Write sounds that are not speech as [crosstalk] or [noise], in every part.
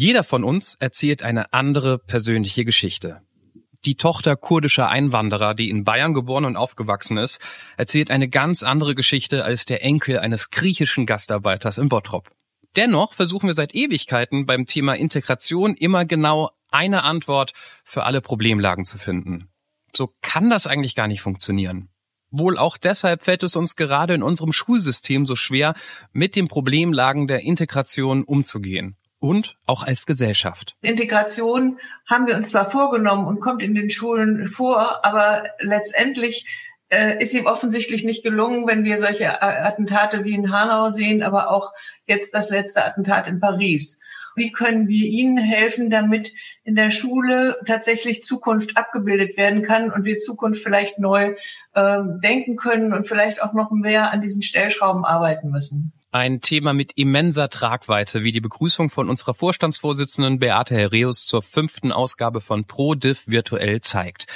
Jeder von uns erzählt eine andere persönliche Geschichte. Die Tochter kurdischer Einwanderer, die in Bayern geboren und aufgewachsen ist, erzählt eine ganz andere Geschichte als der Enkel eines griechischen Gastarbeiters in Bottrop. Dennoch versuchen wir seit Ewigkeiten beim Thema Integration immer genau eine Antwort für alle Problemlagen zu finden. So kann das eigentlich gar nicht funktionieren. Wohl auch deshalb fällt es uns gerade in unserem Schulsystem so schwer, mit den Problemlagen der Integration umzugehen. Und auch als Gesellschaft. Integration haben wir uns zwar vorgenommen und kommt in den Schulen vor, aber letztendlich äh, ist ihm offensichtlich nicht gelungen, wenn wir solche Attentate wie in Hanau sehen, aber auch jetzt das letzte Attentat in Paris. Wie können wir Ihnen helfen, damit in der Schule tatsächlich Zukunft abgebildet werden kann und wir Zukunft vielleicht neu ähm, denken können und vielleicht auch noch mehr an diesen Stellschrauben arbeiten müssen? Ein Thema mit immenser Tragweite, wie die Begrüßung von unserer Vorstandsvorsitzenden Beate Herreus zur fünften Ausgabe von ProDiv virtuell zeigt.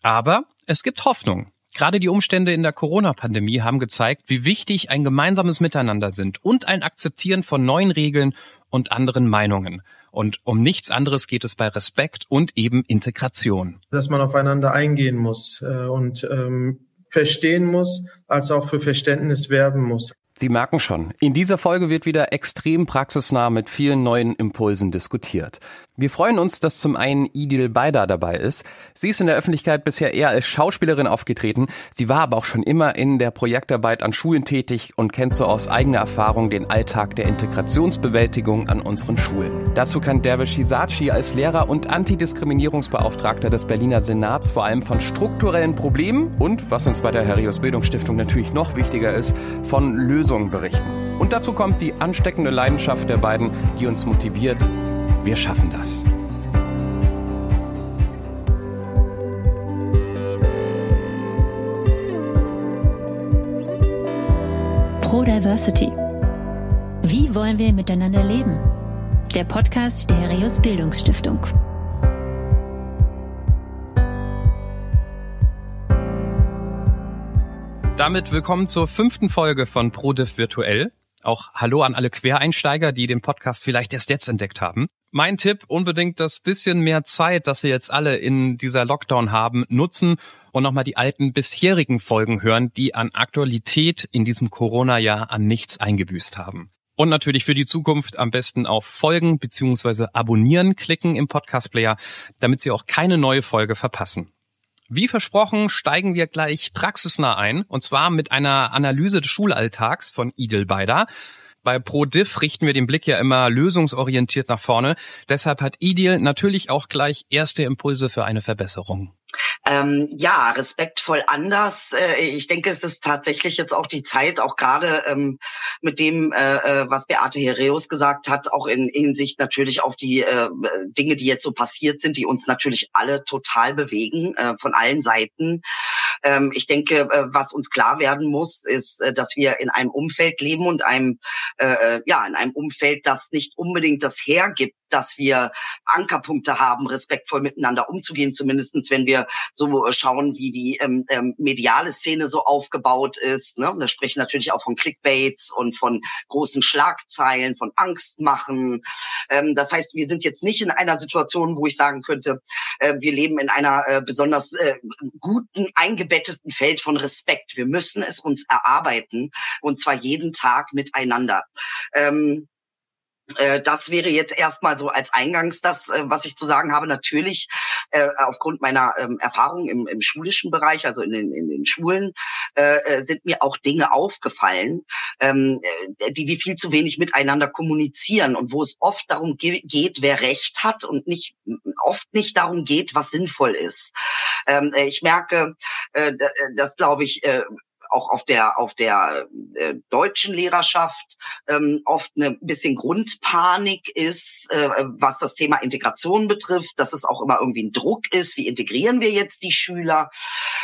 Aber es gibt Hoffnung. Gerade die Umstände in der Corona-Pandemie haben gezeigt, wie wichtig ein gemeinsames Miteinander sind und ein Akzeptieren von neuen Regeln und anderen Meinungen. Und um nichts anderes geht es bei Respekt und eben Integration. Dass man aufeinander eingehen muss äh, und ähm, verstehen muss, als auch für Verständnis werben muss. Sie merken schon, in dieser Folge wird wieder extrem praxisnah mit vielen neuen Impulsen diskutiert. Wir freuen uns, dass zum einen Idil Beider dabei ist. Sie ist in der Öffentlichkeit bisher eher als Schauspielerin aufgetreten. Sie war aber auch schon immer in der Projektarbeit an Schulen tätig und kennt so aus eigener Erfahrung den Alltag der Integrationsbewältigung an unseren Schulen. Dazu kann Dervish Hisachi als Lehrer und Antidiskriminierungsbeauftragter des Berliner Senats vor allem von strukturellen Problemen und, was uns bei der Herrius Bildungsstiftung natürlich noch wichtiger ist, von Lösungen berichten. Und dazu kommt die ansteckende Leidenschaft der beiden, die uns motiviert, wir schaffen das. Pro Diversity. Wie wollen wir miteinander leben? Der Podcast der Herius Bildungsstiftung. Damit willkommen zur fünften Folge von ProDiv Virtuell. Auch Hallo an alle Quereinsteiger, die den Podcast vielleicht erst jetzt entdeckt haben. Mein Tipp, unbedingt das bisschen mehr Zeit, das wir jetzt alle in dieser Lockdown haben, nutzen und nochmal die alten bisherigen Folgen hören, die an Aktualität in diesem Corona-Jahr an nichts eingebüßt haben. Und natürlich für die Zukunft am besten auf Folgen bzw. Abonnieren klicken im Podcast-Player, damit Sie auch keine neue Folge verpassen. Wie versprochen steigen wir gleich praxisnah ein, und zwar mit einer Analyse des Schulalltags von Idel Beider. Bei ProDiff richten wir den Blick ja immer lösungsorientiert nach vorne. Deshalb hat Idil natürlich auch gleich erste Impulse für eine Verbesserung. Ähm, ja, respektvoll anders. Äh, ich denke, es ist tatsächlich jetzt auch die Zeit, auch gerade ähm, mit dem, äh, äh was Beate Hereus gesagt hat, auch in Hinsicht natürlich auf die äh, Dinge, die jetzt so passiert sind, die uns natürlich alle total bewegen, äh, von allen Seiten. Ähm, ich denke, äh, was uns klar werden muss, ist, dass wir in einem Umfeld leben und einem, ja, in einem Umfeld, das nicht unbedingt das hergibt, dass wir Ankerpunkte haben, respektvoll miteinander umzugehen, zumindestens wenn wir so schauen, wie die ähm, ähm, mediale Szene so aufgebaut ist. Ne? Da sprechen natürlich auch von Clickbaits und von großen Schlagzeilen, von Angst machen. Ähm, das heißt, wir sind jetzt nicht in einer Situation, wo ich sagen könnte, äh, wir leben in einer äh, besonders äh, guten, eingebetteten Feld von Respekt. Wir müssen es uns erarbeiten und zwar jeden Tag miteinander. Ähm, äh, das wäre jetzt erstmal so als Eingangs das, äh, was ich zu sagen habe. Natürlich äh, aufgrund meiner ähm, Erfahrung im, im schulischen Bereich, also in den, in den Schulen, äh, sind mir auch Dinge aufgefallen, ähm, die wie viel zu wenig miteinander kommunizieren und wo es oft darum ge geht, wer Recht hat und nicht oft nicht darum geht, was sinnvoll ist. Ähm, ich merke, äh, das glaube ich, äh, auch auf der auf der äh, deutschen Lehrerschaft ähm, oft eine bisschen Grundpanik ist, äh, was das Thema Integration betrifft, dass es auch immer irgendwie ein Druck ist, wie integrieren wir jetzt die Schüler.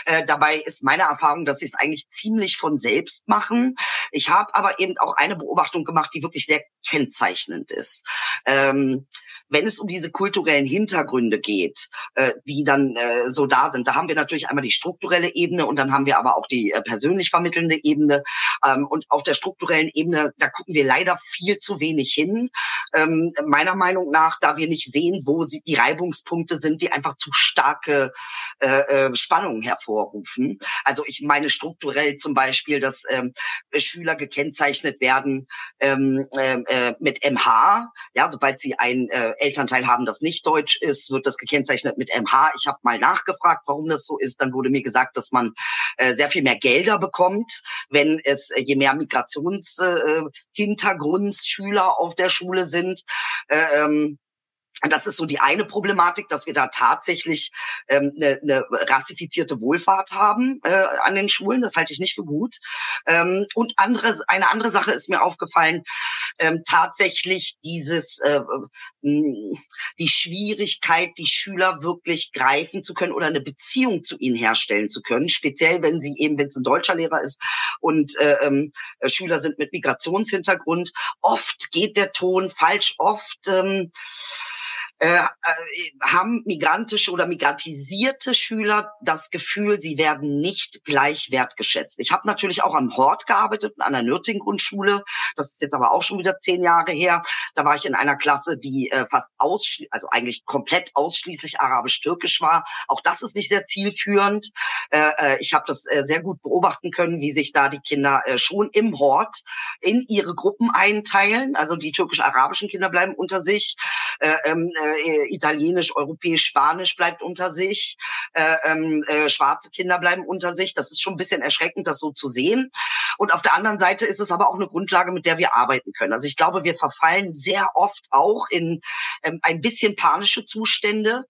Äh, dabei ist meine Erfahrung, dass sie es eigentlich ziemlich von selbst machen. Ich habe aber eben auch eine Beobachtung gemacht, die wirklich sehr kennzeichnend ist. Ähm, wenn es um diese kulturellen Hintergründe geht, äh, die dann äh, so da sind, da haben wir natürlich einmal die strukturelle Ebene und dann haben wir aber auch die äh, persönliche persönlich vermittelnde Ebene ähm, und auf der strukturellen Ebene, da gucken wir leider viel zu wenig hin. Ähm, meiner Meinung nach, da wir nicht sehen, wo sie, die Reibungspunkte sind, die einfach zu starke äh, äh, Spannungen hervorrufen. Also ich meine strukturell zum Beispiel, dass ähm, Schüler gekennzeichnet werden ähm, äh, äh mit MH. Ja, sobald sie ein äh, Elternteil haben, das nicht deutsch ist, wird das gekennzeichnet mit MH. Ich habe mal nachgefragt, warum das so ist. Dann wurde mir gesagt, dass man äh, sehr viel mehr Gelder bekommt, wenn es äh, je mehr Migrationshintergrundsschüler äh, auf der Schule sind. Äh, ähm, das ist so die eine Problematik, dass wir da tatsächlich ähm, eine, eine rassifizierte Wohlfahrt haben äh, an den Schulen. Das halte ich nicht für gut. Ähm, und andere, eine andere Sache ist mir aufgefallen, ähm, tatsächlich dieses äh, die Schwierigkeit, die Schüler wirklich greifen zu können oder eine Beziehung zu ihnen herstellen zu können, speziell wenn sie eben, wenn es ein deutscher Lehrer ist und äh, ähm, Schüler sind mit Migrationshintergrund. Oft geht der Ton falsch, oft ähm, äh, äh, haben migrantische oder migrantisierte Schüler das Gefühl, sie werden nicht gleich wertgeschätzt. Ich habe natürlich auch am Hort gearbeitet, an der Nürting-Grundschule. Das ist jetzt aber auch schon wieder zehn Jahre her. Da war ich in einer Klasse, die äh, fast ausschließlich, also eigentlich komplett ausschließlich arabisch-türkisch war. Auch das ist nicht sehr zielführend. Äh, äh ich habe das äh, sehr gut beobachten können, wie sich da die Kinder äh, schon im Hort in ihre Gruppen einteilen. Also die türkisch-arabischen Kinder bleiben unter sich. Äh, ähm, äh, äh, Italienisch, Europäisch, Spanisch bleibt unter sich, äh, ähm, äh, schwarze Kinder bleiben unter sich. Das ist schon ein bisschen erschreckend, das so zu sehen. Und auf der anderen Seite ist es aber auch eine Grundlage, mit der wir arbeiten können. Also ich glaube, wir verfallen sehr oft auch in ähm, ein bisschen panische Zustände,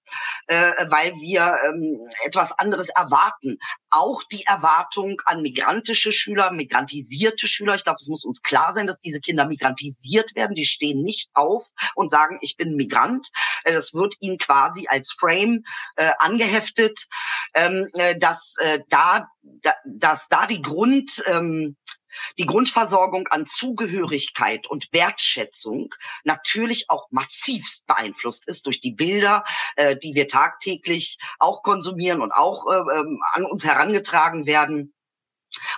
äh, weil wir ähm, etwas anderes erwarten. Auch die Erwartung an migrantische Schüler, migrantisierte Schüler. Ich glaube, es muss uns klar sein, dass diese Kinder migrantisiert werden. Die stehen nicht auf und sagen, ich bin Migrant, das wird ihnen quasi als Frame äh, angeheftet, ähm, äh, dass äh, da, da, dass da die Grund ähm, die Grundversorgung an Zugehörigkeit und Wertschätzung natürlich auch massivst beeinflusst ist durch die Bilder, äh, die wir tagtäglich auch konsumieren und auch äh, ähm, an uns herangetragen werden.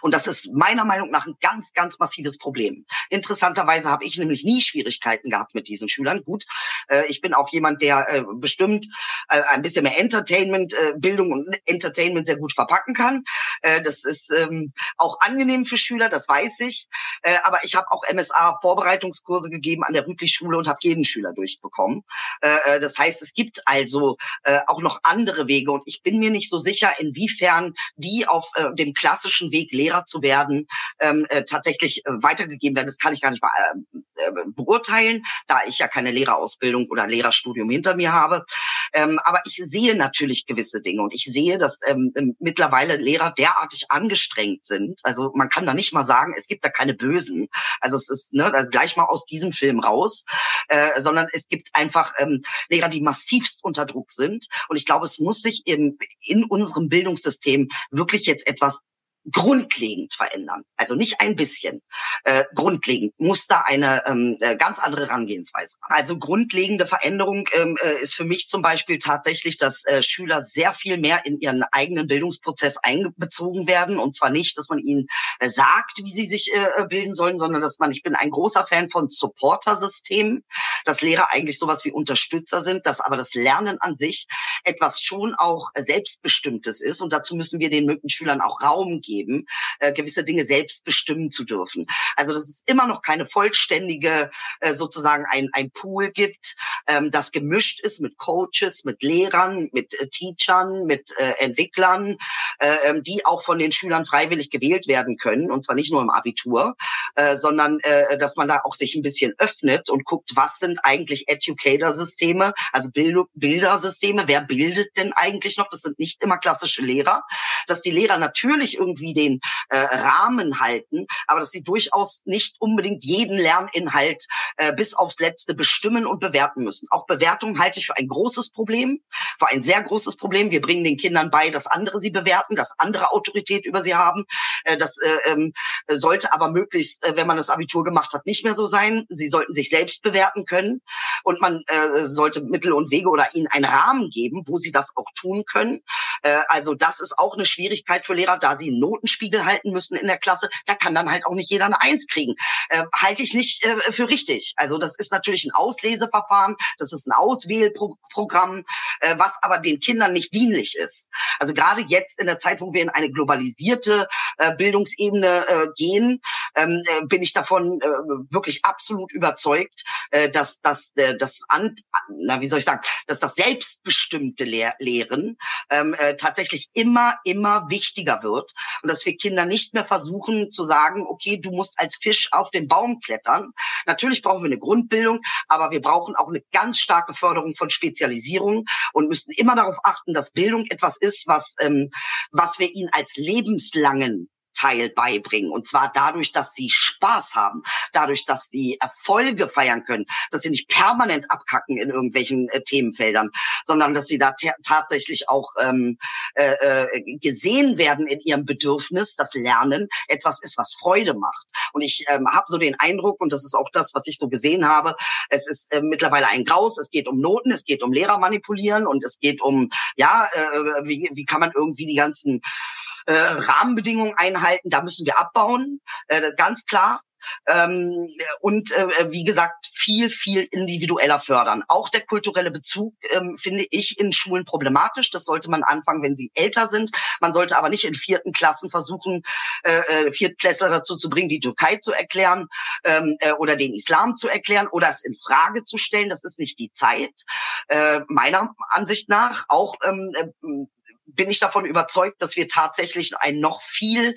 Und das ist meiner Meinung nach ein ganz, ganz massives Problem. Interessanterweise habe ich nämlich nie Schwierigkeiten gehabt mit diesen Schülern. Gut, äh, ich bin auch jemand, der äh, bestimmt äh, ein bisschen mehr Entertainment, äh, Bildung und Entertainment sehr gut verpacken kann. Äh, das ist ähm, auch angenehm für Schüler, das weiß ich. Äh, aber ich habe auch MSA-Vorbereitungskurse gegeben an der Rüdlich-Schule und habe jeden Schüler durchbekommen. Das heißt, es gibt also auch noch andere Wege. Und ich bin mir nicht so sicher, inwiefern die auf dem klassischen Weg Weg, Lehrer zu werden, ähm, äh, tatsächlich äh, weitergegeben werden. Das kann ich gar nicht mal äh, äh, beurteilen, da ich ja keine Lehrerausbildung oder Lehrerstudium hinter mir habe. Ähm, aber ich sehe natürlich gewisse Dinge und ich sehe, dass ähm, ähm, mittlerweile Lehrer derartig angestrengt sind. Also man kann da nicht mal sagen, es gibt da keine Bösen. Also es ist ne, gleich mal aus diesem Film raus, äh, sondern es gibt einfach ähm, Lehrer, die massivst unter Druck sind. Und ich glaube, es muss sich in, in unserem Bildungssystem wirklich jetzt etwas grundlegend verändern. Also nicht ein bisschen. Äh, grundlegend muss da eine ähm, äh, ganz andere Herangehensweise. Also grundlegende Veränderung ähm, äh, ist für mich zum Beispiel tatsächlich, dass äh, Schüler sehr viel mehr in ihren eigenen Bildungsprozess einbezogen werden. Und zwar nicht, dass man ihnen äh, sagt, wie sie sich äh, bilden sollen, sondern dass man, ich bin ein großer Fan von Supporter-Systemen, dass Lehrer eigentlich sowas wie Unterstützer sind, dass aber das Lernen an sich etwas schon auch selbstbestimmtes ist. Und dazu müssen wir den Schülern auch Raum geben geben, äh, gewisse Dinge selbst bestimmen zu dürfen. Also dass es immer noch keine vollständige äh, sozusagen ein, ein Pool gibt, ähm, das gemischt ist mit Coaches, mit Lehrern, mit äh, Teachern, mit äh, Entwicklern, äh, ähm, die auch von den Schülern freiwillig gewählt werden können und zwar nicht nur im Abitur, äh, sondern äh, dass man da auch sich ein bisschen öffnet und guckt, was sind eigentlich Educator-Systeme, also Bild Bildersysteme, wer bildet denn eigentlich noch? Das sind nicht immer klassische Lehrer, dass die Lehrer natürlich irgendwie irgendwie den äh, Rahmen halten, aber dass sie durchaus nicht unbedingt jeden Lerninhalt äh, bis aufs Letzte bestimmen und bewerten müssen. Auch Bewertung halte ich für ein großes Problem, für ein sehr großes Problem. Wir bringen den Kindern bei, dass andere sie bewerten, dass andere Autorität über sie haben. Äh, das äh, ähm, sollte aber möglichst, äh, wenn man das Abitur gemacht hat, nicht mehr so sein. Sie sollten sich selbst bewerten können und man äh, sollte Mittel und Wege oder ihnen einen Rahmen geben, wo sie das auch tun können. Äh, also das ist auch eine Schwierigkeit für Lehrer, da sie einen Notenspiegel halten müssen in der Klasse. Da kann dann halt auch nicht jeder eine Eins kriegen. Äh, halte ich nicht äh, für richtig. Also das ist natürlich ein Ausleseverfahren, das ist ein Auswählprogramm, äh, was aber den Kindern nicht dienlich ist. Also gerade jetzt in der Zeit, wo wir in eine globalisierte äh, Bildungsebene äh, gehen, ähm, äh, bin ich davon wirklich absolut überzeugt, dass, äh, das an, na wie soll ich sagen, dass das selbstbestimmte Lehr Lehren ähm, äh, tatsächlich immer immer wichtiger wird und dass wir Kinder nicht mehr versuchen zu sagen, okay, du musst als Fisch auf den Baum klettern. Natürlich brauchen wir eine Grundbildung, aber wir brauchen auch eine ganz starke Förderung von Spezialisierung und müssen immer darauf achten, dass Bildung etwas ist, was ähm, was wir ihnen als lebenslangen Teil beibringen. Und zwar dadurch, dass sie Spaß haben, dadurch, dass sie Erfolge feiern können, dass sie nicht permanent abkacken in irgendwelchen äh, Themenfeldern, sondern dass sie da tatsächlich auch ähm, äh, äh, gesehen werden in ihrem Bedürfnis, dass Lernen etwas ist, was Freude macht. Und ich ähm, habe so den Eindruck, und das ist auch das, was ich so gesehen habe, es ist äh, mittlerweile ein Graus, es geht um Noten, es geht um Lehrer manipulieren und es geht um, ja, äh, wie, wie kann man irgendwie die ganzen äh, Rahmenbedingungen einhalten, da müssen wir abbauen, äh, ganz klar. Ähm, und äh, wie gesagt viel viel individueller fördern. Auch der kulturelle Bezug ähm, finde ich in Schulen problematisch. Das sollte man anfangen, wenn sie älter sind. Man sollte aber nicht in vierten Klassen versuchen, äh, äh Viertklässler dazu zu bringen, die Türkei zu erklären ähm, äh, oder den Islam zu erklären oder es in Frage zu stellen. Das ist nicht die Zeit äh, meiner Ansicht nach. Auch ähm, äh, bin ich davon überzeugt, dass wir tatsächlich ein noch viel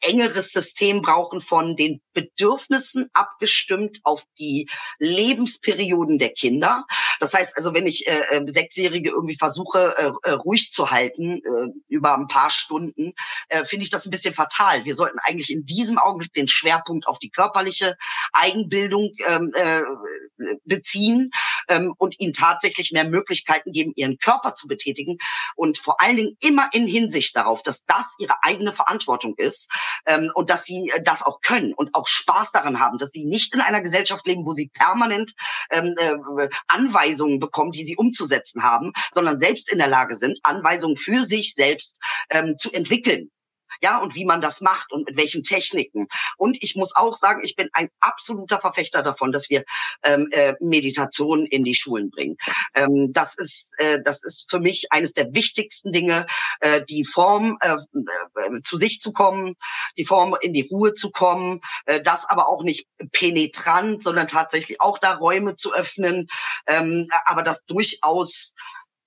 engeres System brauchen von den Bedürfnissen abgestimmt auf die Lebensperioden der Kinder. Das heißt also, wenn ich äh, äh Sechsjährige irgendwie versuche, äh, äh, ruhig zu halten äh, über ein paar Stunden, äh, finde ich das ein bisschen fatal. Wir sollten eigentlich in diesem Augenblick den Schwerpunkt auf die körperliche Eigenbildung ähm, äh, beziehen ähm, und ihnen tatsächlich mehr Möglichkeiten geben, ihren Körper zu betätigen und vor allen Dingen immer in Hinsicht darauf, dass das ihre eigene Verantwortung ist ähm, und dass sie äh, das auch können und auch Spaß daran haben, dass sie nicht in einer Gesellschaft leben, wo sie permanent ähm, äh, Anweisungen bekommen, die sie umzusetzen haben, sondern selbst in der Lage sind, Anweisungen für sich selbst ähm, zu entwickeln ja, und wie man das macht und mit welchen Techniken. Und ich muss auch sagen, ich bin ein absoluter Verfechter davon, dass wir ähm, äh, Meditation in die Schulen bringen. Ähm, das ist, äh, das ist für mich eines der wichtigsten Dinge, äh, die Form äh, äh, zu sich zu kommen, die Form in die Ruhe zu kommen, äh, das aber auch nicht penetrant, sondern tatsächlich auch da Räume zu öffnen, ähm, aber das durchaus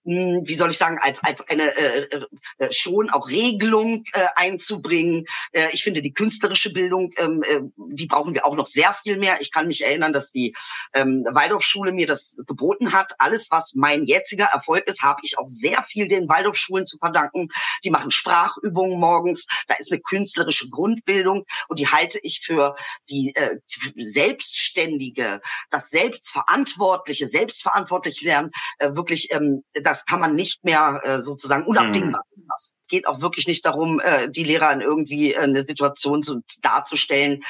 hm, wie soll ich sagen, als, als eine äh, äh, äh, schon auch Regelung äh, einzubringen. Äh, ich finde, die künstlerische Bildung, ähm, äh, die brauchen wir auch noch sehr viel mehr. Ich kann mich erinnern, dass die ähm, Waldorfschule mir das geboten hat. Alles, was mein jetziger Erfolg ist, habe ich auch sehr viel den Waldorfschulen zu verdanken. Die machen Sprachübungen morgens. Da ist eine künstlerische Grundbildung und die halte ich für die äh, selbstständige, das selbstverantwortliche, selbstverantwortliche Lernen äh, wirklich ähm, das das kann man nicht mehr äh, sozusagen unabdingbar mhm. lassen. Geht auch wirklich nicht darum, äh, die Lehrer in irgendwie äh, eine Situation zu, darzustellen,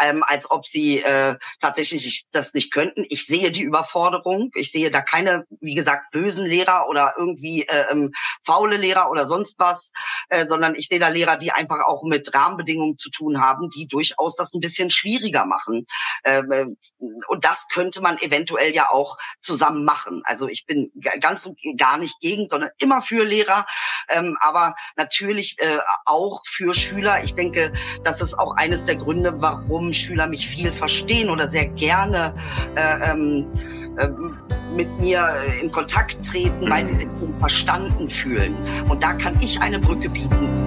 ähm, als ob sie äh, tatsächlich das nicht könnten. Ich sehe die Überforderung. Ich sehe da keine, wie gesagt, bösen Lehrer oder irgendwie äh, ähm, faule Lehrer oder sonst was, äh, sondern ich sehe da Lehrer, die einfach auch mit Rahmenbedingungen zu tun haben, die durchaus das ein bisschen schwieriger machen. Ähm, äh, und das könnte man eventuell ja auch zusammen machen. Also ich bin ganz und gar nicht gegen, sondern immer für Lehrer, ähm, aber natürlich äh, auch für Schüler. Ich denke, das ist auch eines der Gründe, warum Schüler mich viel verstehen oder sehr gerne äh, ähm, äh, mit mir in Kontakt treten, weil sie sich verstanden fühlen. Und da kann ich eine Brücke bieten.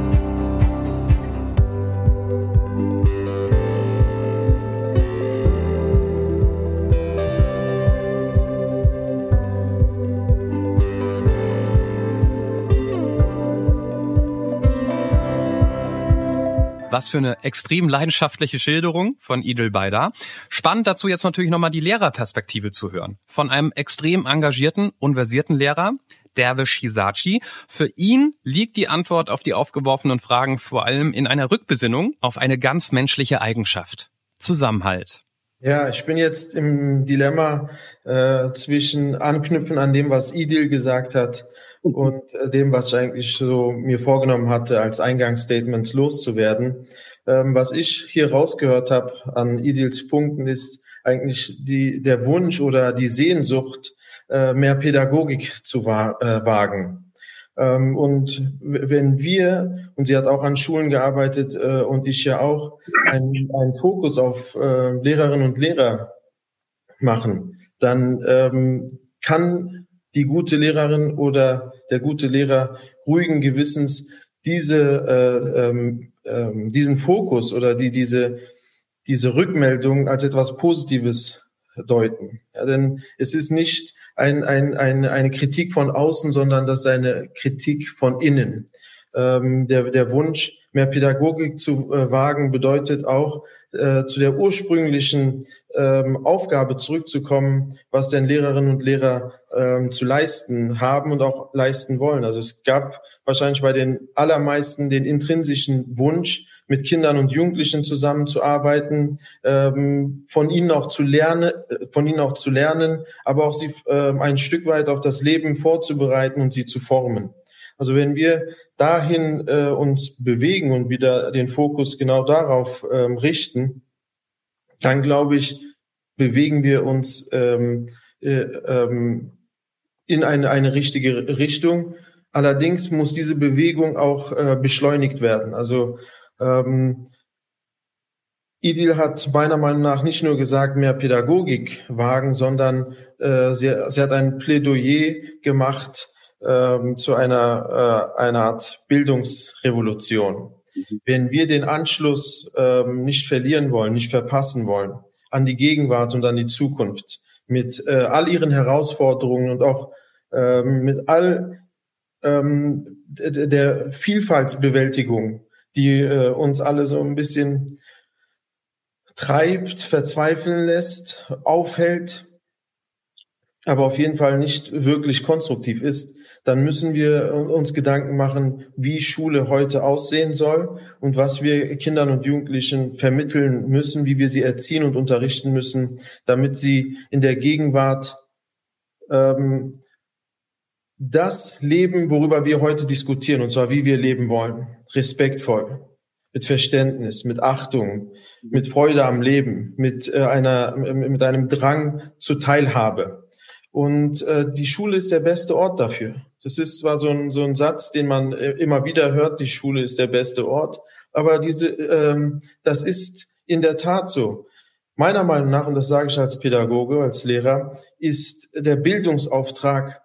Was für eine extrem leidenschaftliche Schilderung von Idil Beida. Spannend dazu jetzt natürlich nochmal die Lehrerperspektive zu hören. Von einem extrem engagierten und versierten Lehrer, Dervish Hisachi. Für ihn liegt die Antwort auf die aufgeworfenen Fragen vor allem in einer Rückbesinnung auf eine ganz menschliche Eigenschaft. Zusammenhalt. Ja, ich bin jetzt im Dilemma äh, zwischen Anknüpfen an dem, was Idil gesagt hat und äh, dem, was ich eigentlich so mir vorgenommen hatte, als Eingangsstatements loszuwerden. Ähm, was ich hier rausgehört habe an Idils Punkten ist eigentlich die, der Wunsch oder die Sehnsucht, äh, mehr Pädagogik zu wa äh, wagen. Ähm, und wenn wir, und sie hat auch an Schulen gearbeitet äh, und ich ja auch, einen, einen Fokus auf äh, Lehrerinnen und Lehrer machen, dann ähm, kann die gute Lehrerin oder der gute Lehrer ruhigen Gewissens diese, äh, ähm, äh, diesen Fokus oder die, diese, diese Rückmeldung als etwas Positives deuten. Ja, denn es ist nicht ein, ein, ein, eine Kritik von außen, sondern das ist eine Kritik von innen. Ähm, der, der Wunsch, mehr Pädagogik zu äh, wagen, bedeutet auch, äh, zu der ursprünglichen ähm, Aufgabe zurückzukommen, was denn Lehrerinnen und Lehrer ähm, zu leisten haben und auch leisten wollen. Also es gab wahrscheinlich bei den allermeisten den intrinsischen Wunsch, mit Kindern und Jugendlichen zusammenzuarbeiten, ähm, von ihnen auch zu lernen, äh, von ihnen auch zu lernen, aber auch sie ähm, ein Stück weit auf das Leben vorzubereiten und sie zu formen. Also wenn wir dahin äh, uns bewegen und wieder den Fokus genau darauf ähm, richten, dann glaube ich, bewegen wir uns ähm, äh, ähm, in eine, eine richtige Richtung. Allerdings muss diese Bewegung auch äh, beschleunigt werden. Also ähm, Idil hat meiner Meinung nach nicht nur gesagt, mehr Pädagogik wagen, sondern äh, sie, sie hat ein Plädoyer gemacht ähm, zu einer, äh, einer Art Bildungsrevolution. Mhm. Wenn wir den Anschluss ähm, nicht verlieren wollen, nicht verpassen wollen an die Gegenwart und an die Zukunft, mit äh, all ihren Herausforderungen und auch ähm, mit all ähm, der Vielfaltsbewältigung, die äh, uns alle so ein bisschen treibt, verzweifeln lässt, aufhält, aber auf jeden Fall nicht wirklich konstruktiv ist, dann müssen wir uns Gedanken machen, wie Schule heute aussehen soll und was wir Kindern und Jugendlichen vermitteln müssen, wie wir sie erziehen und unterrichten müssen, damit sie in der Gegenwart ähm, das leben, worüber wir heute diskutieren, und zwar wie wir leben wollen. Respektvoll, mit Verständnis, mit Achtung, mit Freude am Leben, mit äh, einer, mit einem Drang zur Teilhabe. Und äh, die Schule ist der beste Ort dafür. Das ist zwar so ein, so ein Satz, den man äh, immer wieder hört, die Schule ist der beste Ort, aber diese, ähm, das ist in der Tat so. Meiner Meinung nach, und das sage ich als Pädagoge, als Lehrer, ist der Bildungsauftrag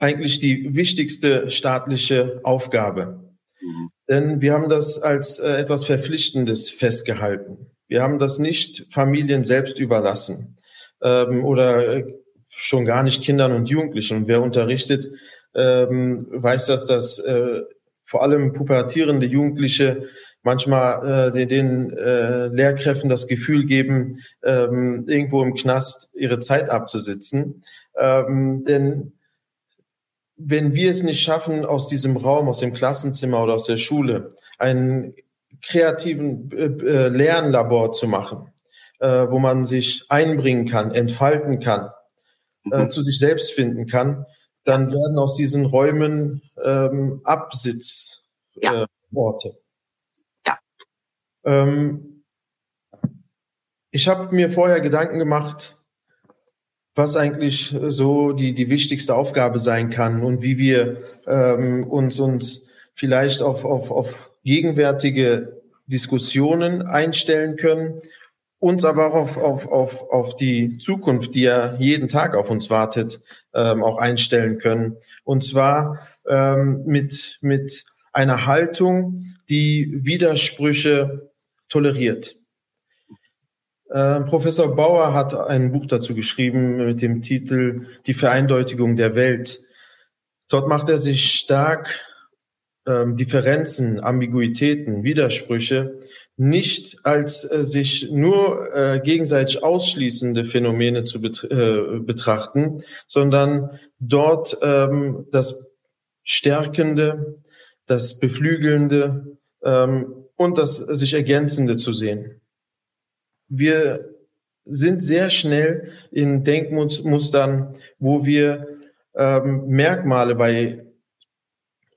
eigentlich die wichtigste staatliche Aufgabe. Mhm. Denn wir haben das als äh, etwas Verpflichtendes festgehalten. Wir haben das nicht Familien selbst überlassen ähm, oder äh, schon gar nicht Kindern und Jugendlichen. Und wer unterrichtet, ähm, weiß, dass das äh, vor allem pubertierende Jugendliche manchmal äh, den, den äh, Lehrkräften das Gefühl geben, ähm, irgendwo im Knast ihre Zeit abzusitzen. Ähm, denn wenn wir es nicht schaffen, aus diesem Raum, aus dem Klassenzimmer oder aus der Schule einen kreativen äh, äh, Lernlabor zu machen, äh, wo man sich einbringen kann, entfalten kann, äh, mhm. zu sich selbst finden kann, dann werden aus diesen Räumen ähm, Absitzorte. Ja. Äh, ja. Ähm, ich habe mir vorher Gedanken gemacht, was eigentlich so die, die wichtigste Aufgabe sein kann und wie wir ähm, uns, uns vielleicht auf, auf, auf gegenwärtige Diskussionen einstellen können, uns aber auch auf, auf, auf, auf die Zukunft, die ja jeden Tag auf uns wartet, ähm, auch einstellen können. Und zwar ähm, mit, mit einer Haltung, die Widersprüche toleriert. Äh, Professor Bauer hat ein Buch dazu geschrieben mit dem Titel Die Vereindeutigung der Welt. Dort macht er sich stark ähm, Differenzen, Ambiguitäten, Widersprüche nicht als äh, sich nur äh, gegenseitig ausschließende Phänomene zu bet äh, betrachten, sondern dort ähm, das Stärkende, das Beflügelnde ähm, und das sich Ergänzende zu sehen. wir sind sehr schnell in Denkmustern, wo wir ähm, Merkmale bei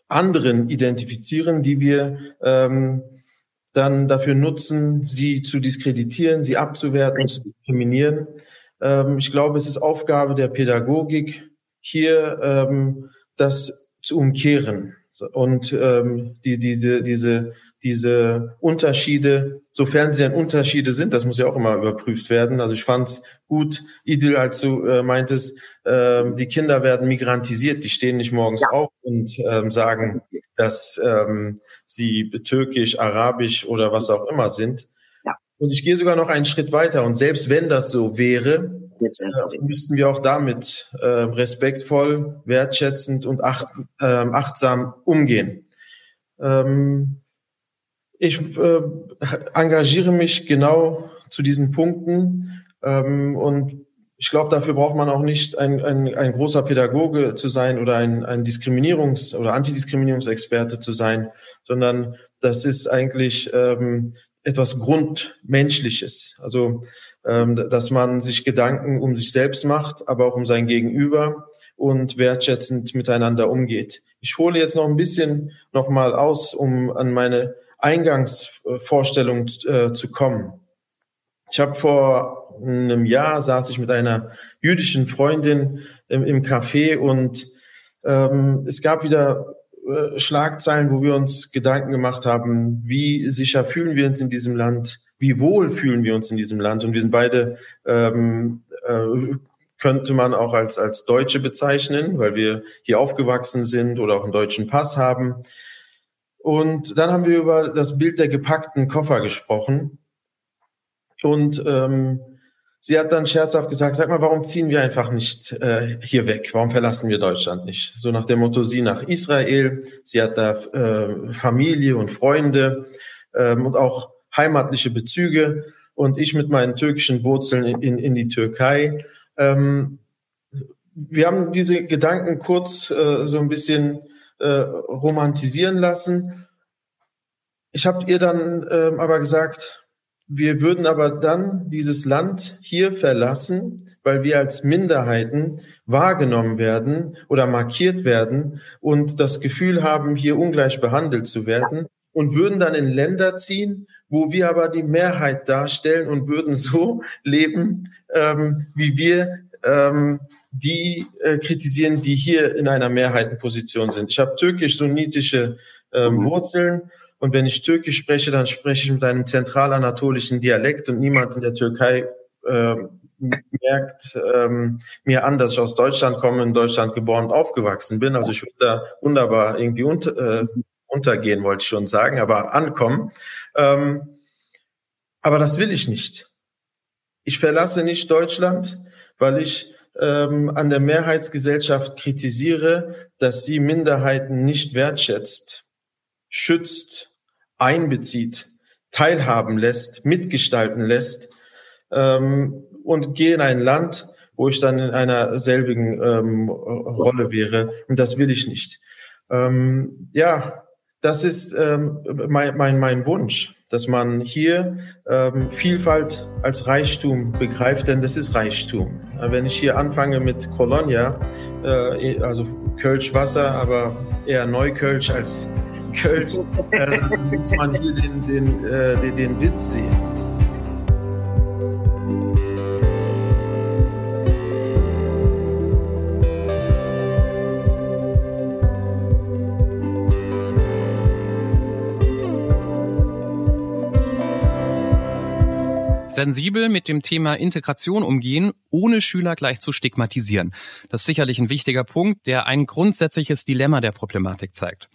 anderen identifizieren, die wir ähm, dann dafür nutzen, sie zu diskreditieren, sie abzuwerten, zu diskriminieren. Ähm, ich glaube, es ist Aufgabe der Pädagogik, hier ähm, das zu umkehren und ähm, die, diese, diese, diese Unterschiede, sofern sie denn Unterschiede sind, das muss ja auch immer überprüft werden. Also ich fand es gut, Idil, als du äh, meintest, äh, die Kinder werden migrantisiert, die stehen nicht morgens ja. auf und ähm, sagen, dass ähm, sie türkisch, arabisch oder was auch immer sind. Ja. Und ich gehe sogar noch einen Schritt weiter. Und selbst wenn das so wäre, äh, müssten wir auch damit äh, respektvoll, wertschätzend und acht, äh, achtsam umgehen. Ähm, ich äh, engagiere mich genau zu diesen Punkten ähm, und ich glaube, dafür braucht man auch nicht ein, ein, ein großer Pädagoge zu sein oder ein, ein Diskriminierungs- oder Antidiskriminierungsexperte zu sein, sondern das ist eigentlich ähm, etwas Grundmenschliches. Also, ähm, dass man sich Gedanken um sich selbst macht, aber auch um sein Gegenüber und wertschätzend miteinander umgeht. Ich hole jetzt noch ein bisschen nochmal aus, um an meine Eingangsvorstellung äh, zu kommen. Ich habe vor einem Jahr saß ich mit einer jüdischen Freundin im, im Café und ähm, es gab wieder äh, Schlagzeilen, wo wir uns Gedanken gemacht haben, wie sicher fühlen wir uns in diesem Land, wie wohl fühlen wir uns in diesem Land. Und wir sind beide, ähm, äh, könnte man auch als, als Deutsche bezeichnen, weil wir hier aufgewachsen sind oder auch einen deutschen Pass haben. Und dann haben wir über das Bild der gepackten Koffer gesprochen. Und ähm, sie hat dann scherzhaft gesagt, sag mal, warum ziehen wir einfach nicht äh, hier weg? Warum verlassen wir Deutschland nicht? So nach dem Motto, sie nach Israel, sie hat da äh, Familie und Freunde ähm, und auch heimatliche Bezüge und ich mit meinen türkischen Wurzeln in, in, in die Türkei. Ähm, wir haben diese Gedanken kurz äh, so ein bisschen äh, romantisieren lassen. Ich habe ihr dann ähm, aber gesagt, wir würden aber dann dieses Land hier verlassen, weil wir als Minderheiten wahrgenommen werden oder markiert werden und das Gefühl haben, hier ungleich behandelt zu werden und würden dann in Länder ziehen, wo wir aber die Mehrheit darstellen und würden so [laughs] leben, ähm, wie wir ähm, die äh, kritisieren, die hier in einer Mehrheitenposition sind. Ich habe türkisch-sunnitische ähm, mhm. Wurzeln und wenn ich Türkisch spreche, dann spreche ich mit einem zentralanatolischen Dialekt und niemand in der Türkei äh, merkt ähm, mir an, dass ich aus Deutschland komme, in Deutschland geboren und aufgewachsen bin. Also ich würde da wunderbar irgendwie unter, äh, untergehen, wollte ich schon sagen, aber ankommen. Ähm, aber das will ich nicht. Ich verlasse nicht Deutschland, weil ich ähm, an der Mehrheitsgesellschaft kritisiere, dass sie Minderheiten nicht wertschätzt, schützt einbezieht, teilhaben lässt, mitgestalten lässt ähm, und gehe in ein Land, wo ich dann in einer selbigen ähm, Rolle wäre. Und das will ich nicht. Ähm, ja, das ist ähm, mein, mein, mein Wunsch, dass man hier ähm, Vielfalt als Reichtum begreift, denn das ist Reichtum. Wenn ich hier anfange mit Colonia, äh, also Kölsch Wasser, aber eher Neukölsch als Köln, [laughs] äh, muss man hier den, den, äh, den, den Witz sehen. sensibel mit dem Thema Integration umgehen, ohne Schüler gleich zu stigmatisieren. Das ist sicherlich ein wichtiger Punkt, der ein grundsätzliches Dilemma der Problematik zeigt.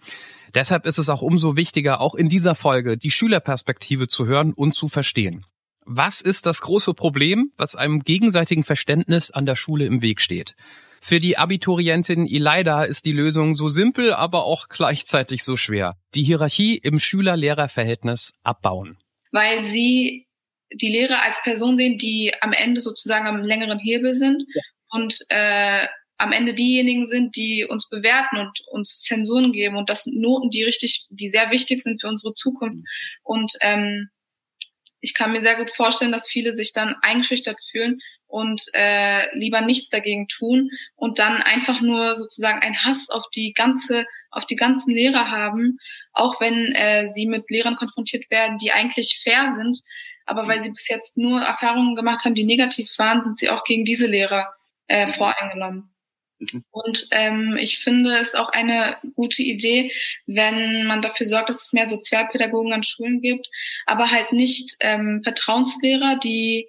Deshalb ist es auch umso wichtiger, auch in dieser Folge die Schülerperspektive zu hören und zu verstehen. Was ist das große Problem, was einem gegenseitigen Verständnis an der Schule im Weg steht? Für die Abiturientin Ileida ist die Lösung so simpel, aber auch gleichzeitig so schwer. Die Hierarchie im Schüler-Lehrer-Verhältnis abbauen. Weil sie die Lehrer als Person sehen, die am Ende sozusagen am längeren Hebel sind ja. und äh, am Ende diejenigen sind, die uns bewerten und uns Zensuren geben. Und das sind Noten, die richtig, die sehr wichtig sind für unsere Zukunft. Und ähm, ich kann mir sehr gut vorstellen, dass viele sich dann eingeschüchtert fühlen und äh, lieber nichts dagegen tun und dann einfach nur sozusagen einen Hass auf die ganze, auf die ganzen Lehrer haben, auch wenn äh, sie mit Lehrern konfrontiert werden, die eigentlich fair sind, aber weil sie bis jetzt nur Erfahrungen gemacht haben, die negativ waren, sind sie auch gegen diese Lehrer äh, mhm. voreingenommen. Und ähm, ich finde es auch eine gute Idee, wenn man dafür sorgt, dass es mehr Sozialpädagogen an Schulen gibt, aber halt nicht ähm, Vertrauenslehrer, die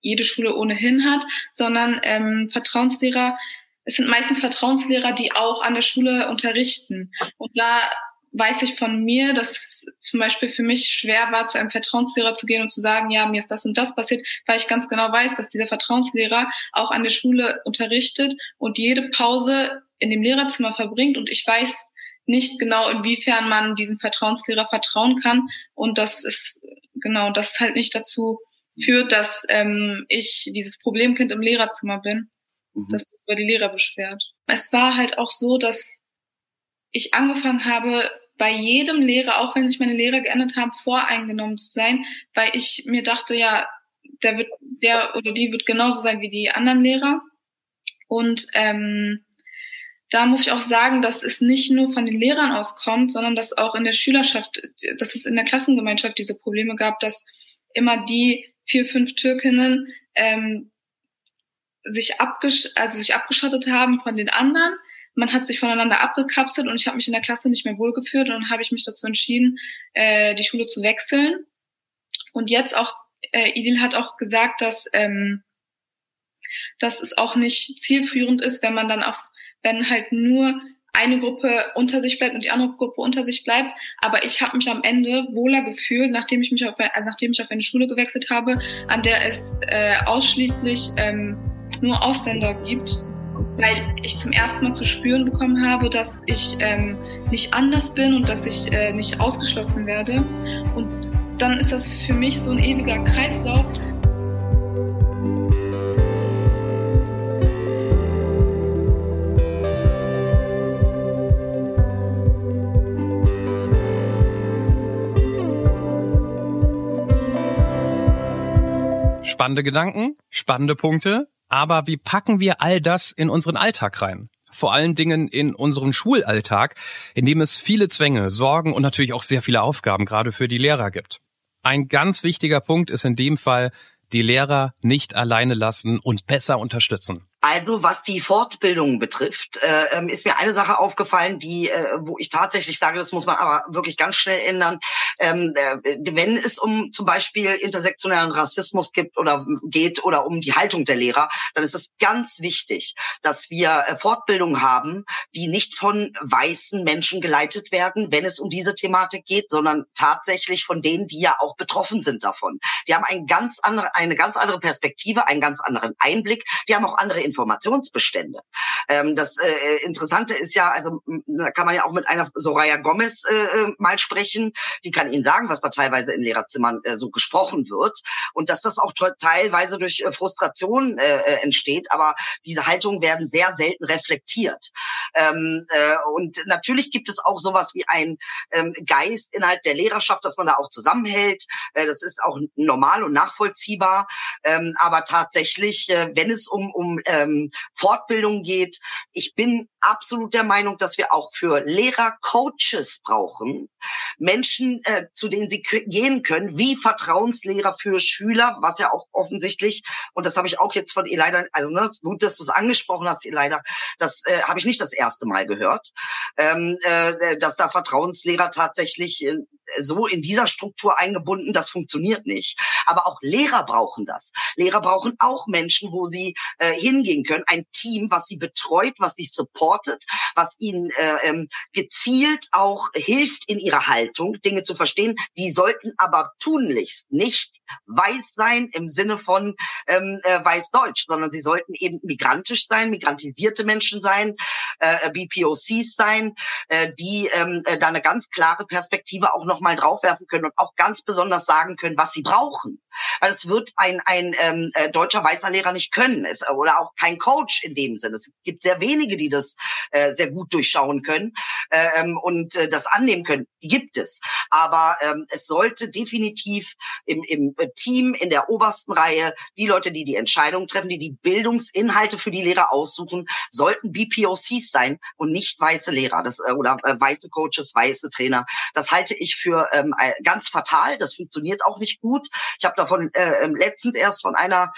jede Schule ohnehin hat, sondern ähm, Vertrauenslehrer, es sind meistens Vertrauenslehrer, die auch an der Schule unterrichten. Und da weiß ich von mir, dass es zum Beispiel für mich schwer war, zu einem Vertrauenslehrer zu gehen und zu sagen, ja, mir ist das und das passiert, weil ich ganz genau weiß, dass dieser Vertrauenslehrer auch an der Schule unterrichtet und jede Pause in dem Lehrerzimmer verbringt und ich weiß nicht genau, inwiefern man diesem Vertrauenslehrer vertrauen kann und das ist genau, das halt nicht dazu führt, dass ähm, ich dieses Problemkind im Lehrerzimmer bin, mhm. das über die Lehrer beschwert. Es war halt auch so, dass ich angefangen habe, bei jedem Lehrer, auch wenn sich meine Lehrer geändert haben, voreingenommen zu sein, weil ich mir dachte, ja, der wird, der oder die wird genauso sein wie die anderen Lehrer. Und ähm, da muss ich auch sagen, dass es nicht nur von den Lehrern auskommt, sondern dass auch in der Schülerschaft, dass es in der Klassengemeinschaft diese Probleme gab, dass immer die vier, fünf Türkinnen ähm, sich, abgesch also sich abgeschottet haben von den anderen man hat sich voneinander abgekapselt und ich habe mich in der Klasse nicht mehr wohlgeführt und dann habe ich mich dazu entschieden, äh, die Schule zu wechseln. Und jetzt auch, äh, Idil hat auch gesagt, dass, ähm, dass es auch nicht zielführend ist, wenn man dann auch, wenn halt nur eine Gruppe unter sich bleibt und die andere Gruppe unter sich bleibt. Aber ich habe mich am Ende wohler gefühlt, nachdem ich mich auf, äh, nachdem ich auf eine Schule gewechselt habe, an der es äh, ausschließlich ähm, nur Ausländer gibt weil ich zum ersten Mal zu spüren bekommen habe, dass ich ähm, nicht anders bin und dass ich äh, nicht ausgeschlossen werde. Und dann ist das für mich so ein ewiger Kreislauf. Spannende Gedanken, spannende Punkte. Aber wie packen wir all das in unseren Alltag rein? Vor allen Dingen in unseren Schulalltag, in dem es viele Zwänge, Sorgen und natürlich auch sehr viele Aufgaben gerade für die Lehrer gibt. Ein ganz wichtiger Punkt ist in dem Fall, die Lehrer nicht alleine lassen und besser unterstützen. Also was die Fortbildung betrifft, äh, ähm, ist mir eine Sache aufgefallen, die, äh, wo ich tatsächlich sage, das muss man aber wirklich ganz schnell ändern. Ähm, äh, wenn es um zum Beispiel intersektionellen Rassismus gibt oder geht oder um die Haltung der Lehrer, dann ist es ganz wichtig, dass wir äh, Fortbildungen haben, die nicht von weißen Menschen geleitet werden, wenn es um diese Thematik geht, sondern tatsächlich von denen, die ja auch betroffen sind davon. Die haben ein ganz andere, eine ganz andere Perspektive, einen ganz anderen Einblick. Die haben auch andere Informationsbestände. Ähm, das äh, Interessante ist ja, also da kann man ja auch mit einer Soraya Gomez äh, äh, mal sprechen. Die kann Ihnen sagen, was da teilweise in Lehrerzimmern äh, so gesprochen wird und dass das auch teilweise durch äh, Frustration äh, äh, entsteht. Aber diese Haltungen werden sehr selten reflektiert. Ähm, äh, und natürlich gibt es auch sowas wie ein ähm, Geist innerhalb der Lehrerschaft, dass man da auch zusammenhält. Äh, das ist auch normal und nachvollziehbar. Ähm, aber tatsächlich, äh, wenn es um, um äh, ähm, Fortbildung geht. Ich bin absolut der Meinung, dass wir auch für Lehrer Coaches brauchen. Menschen, äh, zu denen sie gehen können, wie Vertrauenslehrer für Schüler, was ja auch offensichtlich, und das habe ich auch jetzt von ihr leider, also ne, gut, dass du es angesprochen hast, ihr leider, das äh, habe ich nicht das erste Mal gehört, ähm, äh, dass da Vertrauenslehrer tatsächlich äh, so in dieser Struktur eingebunden, das funktioniert nicht. Aber auch Lehrer brauchen das. Lehrer brauchen auch Menschen, wo sie äh, hingehen können, ein Team, was sie betreut, was sie supportet, was ihnen äh, ähm, gezielt auch hilft in ihrer Haltung, Dinge zu verstehen. Die sollten aber tunlichst nicht weiß sein im Sinne von ähm, äh, weiß-deutsch, sondern sie sollten eben migrantisch sein, migrantisierte Menschen sein, äh, BPOCs sein, äh, die ähm, äh, da eine ganz klare Perspektive auch nochmal draufwerfen können und auch ganz besonders sagen können, was sie brauchen. Weil es wird ein, ein ähm, äh, deutscher weißer Lehrer nicht können es, oder auch kein Coach in dem Sinne. Es gibt sehr wenige, die das äh, sehr gut durchschauen können ähm, und äh, das annehmen können. Die gibt es. Aber ähm, es sollte definitiv im, im Team in der obersten Reihe die Leute, die die Entscheidungen treffen, die die Bildungsinhalte für die Lehrer aussuchen, sollten BPOCs sein und nicht weiße Lehrer das, äh, oder äh, weiße Coaches, weiße Trainer. Das halte ich für ähm, ganz fatal. Das funktioniert auch nicht gut. Ich habe davon äh, letztens erst von einer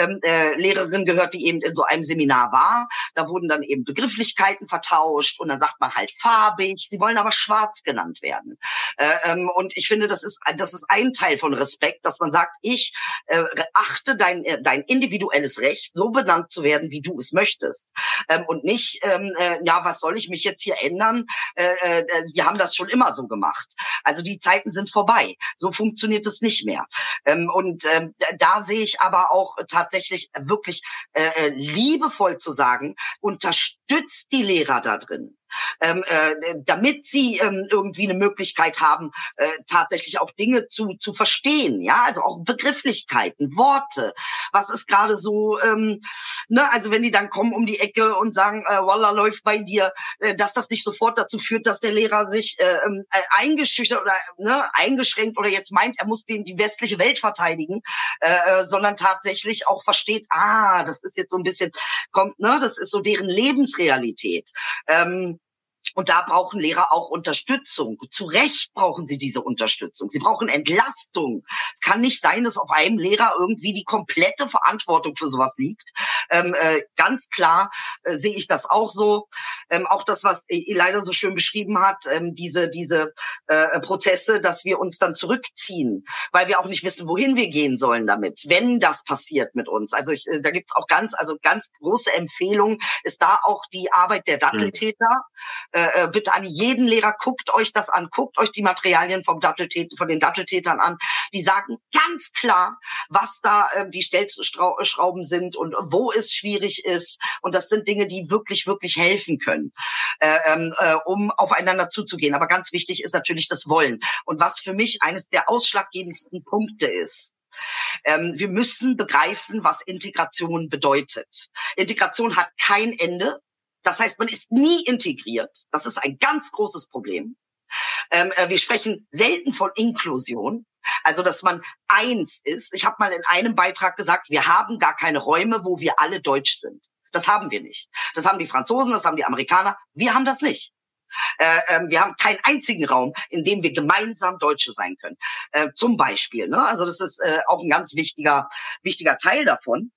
ähm, äh, Lehrerin gehört, die eben in so einem Seminar war. Da wurden dann eben Begrifflichkeiten vertauscht und dann sagt man halt farbig. Sie wollen aber schwarz genannt werden. Äh, ähm, und ich finde, das ist das ist ein Teil von Respekt, dass man sagt, ich äh, achte dein äh, dein individuelles Recht, so benannt zu werden, wie du es möchtest, ähm, und nicht ähm, äh, ja, was soll ich mich jetzt hier ändern? Äh, äh, wir haben das schon immer so gemacht. Also die Zeiten sind vorbei. So funktioniert es nicht mehr. Ähm, und ähm, da sehe ich aber auch tatsächlich tatsächlich wirklich äh, äh, liebevoll zu sagen, unterstützt die Lehrer da drin ähm, äh, damit sie ähm, irgendwie eine Möglichkeit haben, äh, tatsächlich auch Dinge zu, zu verstehen, ja, also auch Begrifflichkeiten, Worte. Was ist gerade so, ähm, ne, also wenn die dann kommen um die Ecke und sagen, äh, Walla läuft bei dir, äh, dass das nicht sofort dazu führt, dass der Lehrer sich äh, ähm, äh, eingeschüchtert oder ne, eingeschränkt oder jetzt meint, er muss den, die westliche Welt verteidigen, äh, äh, sondern tatsächlich auch versteht, ah, das ist jetzt so ein bisschen, kommt, ne, das ist so deren Lebensrealität. Ähm, und da brauchen Lehrer auch Unterstützung. Zu Recht brauchen sie diese Unterstützung. Sie brauchen Entlastung. Es kann nicht sein, dass auf einem Lehrer irgendwie die komplette Verantwortung für sowas liegt. Ähm, äh, ganz klar äh, sehe ich das auch so. Ähm, auch das, was ihr leider so schön beschrieben hat, ähm, diese, diese äh, Prozesse, dass wir uns dann zurückziehen, weil wir auch nicht wissen, wohin wir gehen sollen damit, wenn das passiert mit uns. Also ich, äh, da gibt's auch ganz, also ganz große Empfehlung, ist da auch die Arbeit der Datteltäter. Mhm äh, äh, bitte an jeden Lehrer, guckt euch das an, guckt euch die Materialien vom Datteltät von den Datteltätern an. Die sagen ganz klar, was da äh, die Stellschrauben sind und wo es schwierig ist. Und das sind Dinge, die wirklich, wirklich helfen können, äh, ähm, äh, um aufeinander zuzugehen. Aber ganz wichtig ist natürlich das Wollen. Und was für mich eines der ausschlaggebendsten Punkte ist, ähm, wir müssen begreifen, was Integration bedeutet. Integration hat kein Ende. Das heißt, man ist nie integriert. Das ist ein ganz großes Problem. Ähm, äh, wir sprechen selten von Inklusion, also dass man eins ist. Ich habe mal in einem Beitrag gesagt, wir haben gar keine Räume, wo wir alle deutsch sind. Das haben wir nicht. Das haben die Franzosen, das haben die Amerikaner. Wir haben das nicht. Äh, äh, wir haben keinen einzigen Raum, in dem wir gemeinsam Deutsche sein können. Äh, zum Beispiel. Ne? Also das ist auch ein ganz wichtiger, wichtiger Teil davon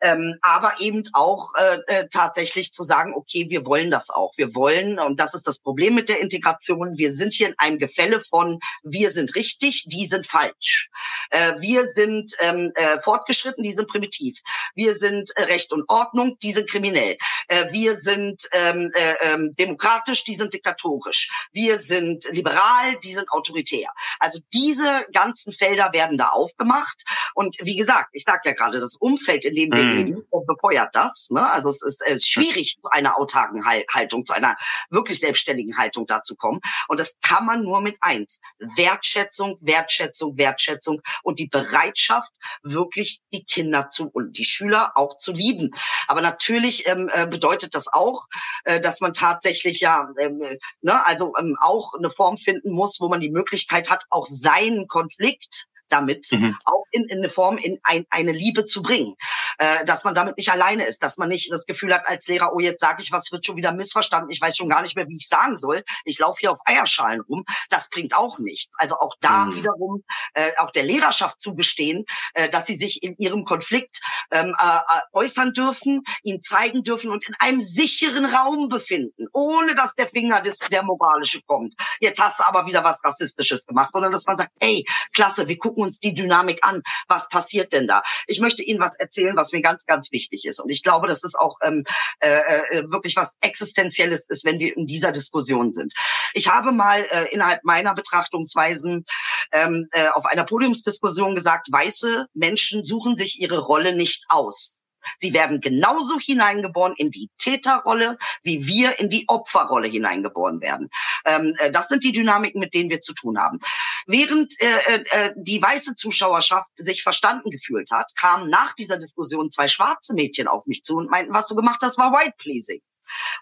ähm, aber eben auch äh, äh, tatsächlich zu sagen, okay, wir wollen das auch. Wir wollen, und das ist das Problem mit der Integration, wir sind hier in einem Gefälle von, wir sind richtig, die sind falsch. Äh, wir sind ähm, äh, fortgeschritten, die sind primitiv. Wir sind äh, Recht und Ordnung, die sind kriminell. Äh, wir sind ähm, äh, äh, demokratisch, die sind diktatorisch. Wir sind liberal, die sind autoritär. Also diese ganzen Felder werden da aufgemacht. Und wie gesagt, ich sage ja gerade, das Umfeld, in dem wir mhm. befeuert das. Ne? Also es ist, es ist schwierig, zu einer autarken Haltung, zu einer wirklich selbstständigen Haltung da zu kommen. Und das kann man nur mit eins. Wertschätzung, Wertschätzung, Wertschätzung und die Bereitschaft, wirklich die Kinder zu und die Schüler auch zu lieben. Aber natürlich ähm, äh, bedeutet das auch, äh, dass man tatsächlich ja, ähm, ne, also ähm, auch eine Form finden muss, wo man die Möglichkeit hat, auch seinen Konflikt damit, mhm. auch in, in eine Form, in ein, eine Liebe zu bringen. Äh, dass man damit nicht alleine ist, dass man nicht das Gefühl hat als Lehrer, oh, jetzt sage ich was, wird schon wieder missverstanden, ich weiß schon gar nicht mehr, wie ich sagen soll, ich laufe hier auf Eierschalen rum, das bringt auch nichts. Also auch da mhm. wiederum äh, auch der Lehrerschaft zugestehen, äh, dass sie sich in ihrem Konflikt ähm, äh, äh, äußern dürfen, ihn zeigen dürfen und in einem sicheren Raum befinden, ohne dass der Finger des, der moralische kommt. Jetzt hast du aber wieder was Rassistisches gemacht, sondern dass man sagt, ey, klasse, wir gucken gucken uns die Dynamik an. Was passiert denn da? Ich möchte Ihnen was erzählen, was mir ganz, ganz wichtig ist. Und ich glaube, dass es auch ähm, äh, äh, wirklich was Existenzielles ist, wenn wir in dieser Diskussion sind. Ich habe mal äh, innerhalb meiner Betrachtungsweisen ähm, äh, auf einer Podiumsdiskussion gesagt, weiße Menschen suchen sich ihre Rolle nicht aus. Sie werden genauso hineingeboren in die Täterrolle, wie wir in die Opferrolle hineingeboren werden. Ähm, äh, das sind die Dynamiken, mit denen wir zu tun haben. Während äh, äh, äh, die weiße Zuschauerschaft sich verstanden gefühlt hat, kamen nach dieser Diskussion zwei schwarze Mädchen auf mich zu und meinten, was du gemacht hast, war White Pleasing.